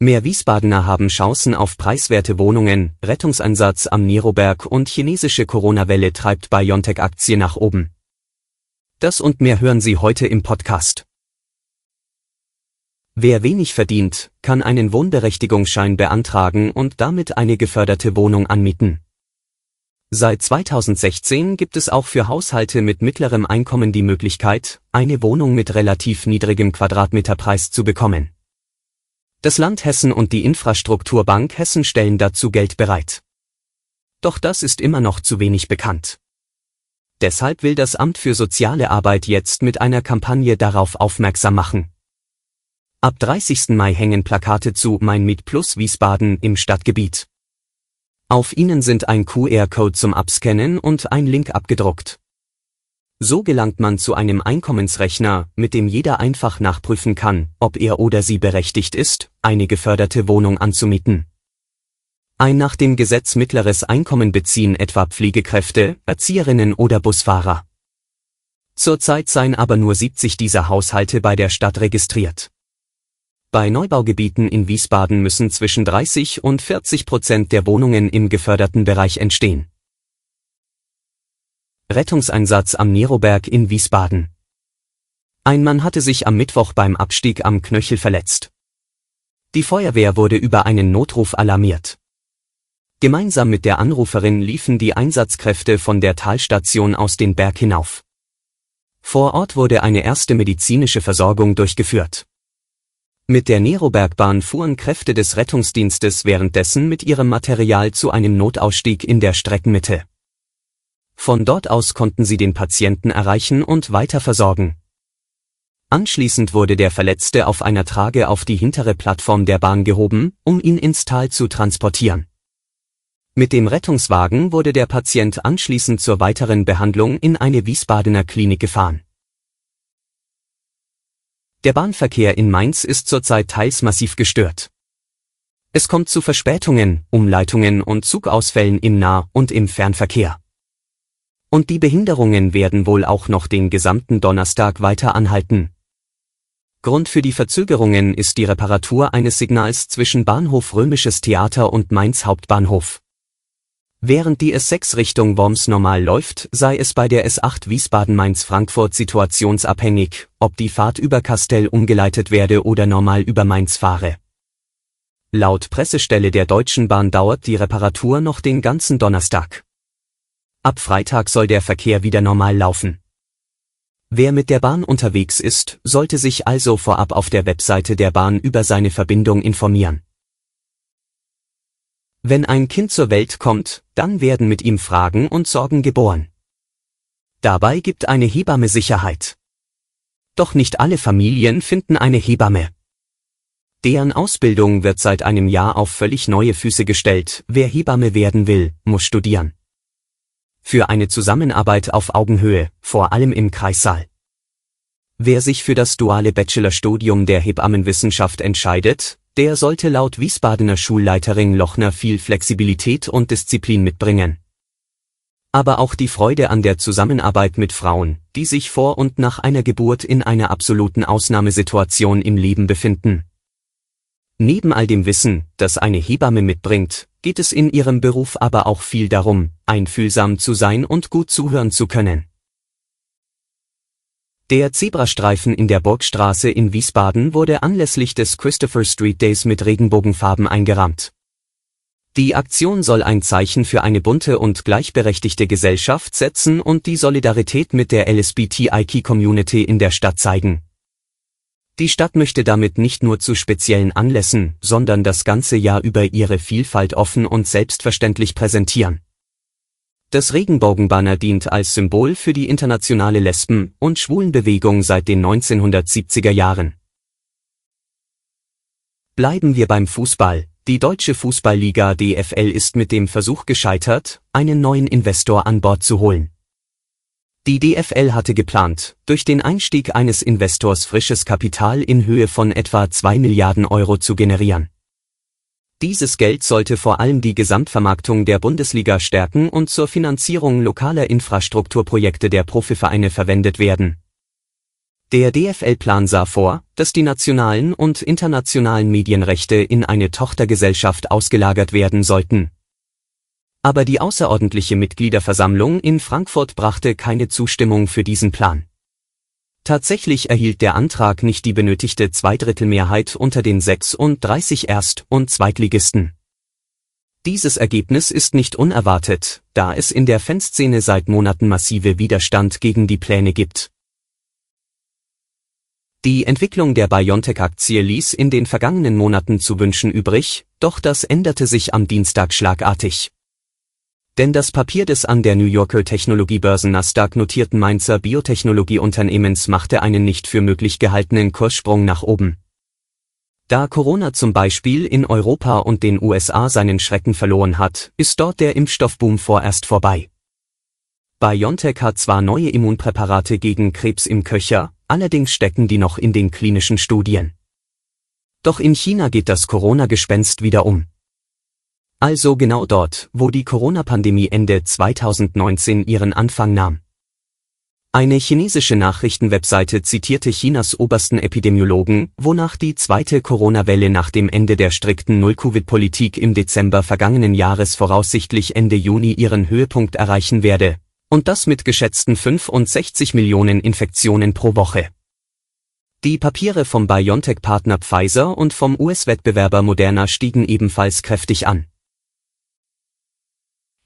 Mehr Wiesbadener haben Chancen auf preiswerte Wohnungen, Rettungseinsatz am Niroberg und chinesische Corona-Welle treibt BioNTech-Aktie nach oben. Das und mehr hören Sie heute im Podcast. Wer wenig verdient, kann einen Wohnberechtigungsschein beantragen und damit eine geförderte Wohnung anmieten. Seit 2016 gibt es auch für Haushalte mit mittlerem Einkommen die Möglichkeit, eine Wohnung mit relativ niedrigem Quadratmeterpreis zu bekommen. Das Land Hessen und die Infrastrukturbank Hessen stellen dazu Geld bereit. Doch das ist immer noch zu wenig bekannt. Deshalb will das Amt für soziale Arbeit jetzt mit einer Kampagne darauf aufmerksam machen. Ab 30. Mai hängen Plakate zu Mein Miet Plus Wiesbaden im Stadtgebiet. Auf ihnen sind ein QR-Code zum Abscannen und ein Link abgedruckt. So gelangt man zu einem Einkommensrechner, mit dem jeder einfach nachprüfen kann, ob er oder sie berechtigt ist, eine geförderte Wohnung anzumieten. Ein nach dem Gesetz mittleres Einkommen beziehen etwa Pflegekräfte, Erzieherinnen oder Busfahrer. Zurzeit seien aber nur 70 dieser Haushalte bei der Stadt registriert. Bei Neubaugebieten in Wiesbaden müssen zwischen 30 und 40 Prozent der Wohnungen im geförderten Bereich entstehen. Rettungseinsatz am Neroberg in Wiesbaden. Ein Mann hatte sich am Mittwoch beim Abstieg am Knöchel verletzt. Die Feuerwehr wurde über einen Notruf alarmiert. Gemeinsam mit der Anruferin liefen die Einsatzkräfte von der Talstation aus den Berg hinauf. Vor Ort wurde eine erste medizinische Versorgung durchgeführt. Mit der Nerobergbahn fuhren Kräfte des Rettungsdienstes währenddessen mit ihrem Material zu einem Notausstieg in der Streckenmitte. Von dort aus konnten sie den Patienten erreichen und weiter versorgen. Anschließend wurde der Verletzte auf einer Trage auf die hintere Plattform der Bahn gehoben, um ihn ins Tal zu transportieren. Mit dem Rettungswagen wurde der Patient anschließend zur weiteren Behandlung in eine Wiesbadener Klinik gefahren. Der Bahnverkehr in Mainz ist zurzeit teils massiv gestört. Es kommt zu Verspätungen, Umleitungen und Zugausfällen im Nah- und im Fernverkehr. Und die Behinderungen werden wohl auch noch den gesamten Donnerstag weiter anhalten. Grund für die Verzögerungen ist die Reparatur eines Signals zwischen Bahnhof Römisches Theater und Mainz Hauptbahnhof. Während die S6 Richtung Worms normal läuft, sei es bei der S8 Wiesbaden-Mainz-Frankfurt situationsabhängig, ob die Fahrt über Kastell umgeleitet werde oder normal über Mainz fahre. Laut Pressestelle der Deutschen Bahn dauert die Reparatur noch den ganzen Donnerstag. Ab Freitag soll der Verkehr wieder normal laufen. Wer mit der Bahn unterwegs ist, sollte sich also vorab auf der Webseite der Bahn über seine Verbindung informieren. Wenn ein Kind zur Welt kommt, dann werden mit ihm Fragen und Sorgen geboren. Dabei gibt eine Hebamme Sicherheit. Doch nicht alle Familien finden eine Hebamme. Deren Ausbildung wird seit einem Jahr auf völlig neue Füße gestellt. Wer Hebamme werden will, muss studieren für eine Zusammenarbeit auf Augenhöhe, vor allem im Kreissaal. Wer sich für das duale Bachelorstudium der Hebammenwissenschaft entscheidet, der sollte laut Wiesbadener Schulleiterin Lochner viel Flexibilität und Disziplin mitbringen. Aber auch die Freude an der Zusammenarbeit mit Frauen, die sich vor und nach einer Geburt in einer absoluten Ausnahmesituation im Leben befinden. Neben all dem Wissen, das eine Hebamme mitbringt, geht es in ihrem Beruf aber auch viel darum, einfühlsam zu sein und gut zuhören zu können. Der Zebrastreifen in der Burgstraße in Wiesbaden wurde anlässlich des Christopher Street Days mit Regenbogenfarben eingerahmt. Die Aktion soll ein Zeichen für eine bunte und gleichberechtigte Gesellschaft setzen und die Solidarität mit der LSBTIQ-Community in der Stadt zeigen. Die Stadt möchte damit nicht nur zu speziellen Anlässen, sondern das ganze Jahr über ihre Vielfalt offen und selbstverständlich präsentieren. Das Regenbogenbanner dient als Symbol für die internationale Lesben- und Schwulenbewegung seit den 1970er Jahren. Bleiben wir beim Fußball, Die deutsche Fußballliga DFL ist mit dem Versuch gescheitert, einen neuen Investor an Bord zu holen. Die DFL hatte geplant, durch den Einstieg eines Investors frisches Kapital in Höhe von etwa 2 Milliarden Euro zu generieren. Dieses Geld sollte vor allem die Gesamtvermarktung der Bundesliga stärken und zur Finanzierung lokaler Infrastrukturprojekte der Profivereine verwendet werden. Der DFL-Plan sah vor, dass die nationalen und internationalen Medienrechte in eine Tochtergesellschaft ausgelagert werden sollten. Aber die außerordentliche Mitgliederversammlung in Frankfurt brachte keine Zustimmung für diesen Plan. Tatsächlich erhielt der Antrag nicht die benötigte Zweidrittelmehrheit unter den 36 Erst- und Zweitligisten. Dieses Ergebnis ist nicht unerwartet, da es in der Fanszene seit Monaten massive Widerstand gegen die Pläne gibt. Die Entwicklung der BioNTech-Aktie ließ in den vergangenen Monaten zu wünschen übrig, doch das änderte sich am Dienstag schlagartig. Denn das Papier des an der New Yorker Technologiebörsen Nasdaq notierten Mainzer Biotechnologieunternehmens machte einen nicht für möglich gehaltenen Kurssprung nach oben. Da Corona zum Beispiel in Europa und den USA seinen Schrecken verloren hat, ist dort der Impfstoffboom vorerst vorbei. BioNTech hat zwar neue Immunpräparate gegen Krebs im Köcher, allerdings stecken die noch in den klinischen Studien. Doch in China geht das Corona-Gespenst wieder um. Also genau dort, wo die Corona-Pandemie Ende 2019 ihren Anfang nahm. Eine chinesische Nachrichtenwebseite zitierte Chinas obersten Epidemiologen, wonach die zweite Corona-Welle nach dem Ende der strikten Null-Covid-Politik im Dezember vergangenen Jahres voraussichtlich Ende Juni ihren Höhepunkt erreichen werde, und das mit geschätzten 65 Millionen Infektionen pro Woche. Die Papiere vom BioNTech-Partner Pfizer und vom US-Wettbewerber Moderna stiegen ebenfalls kräftig an.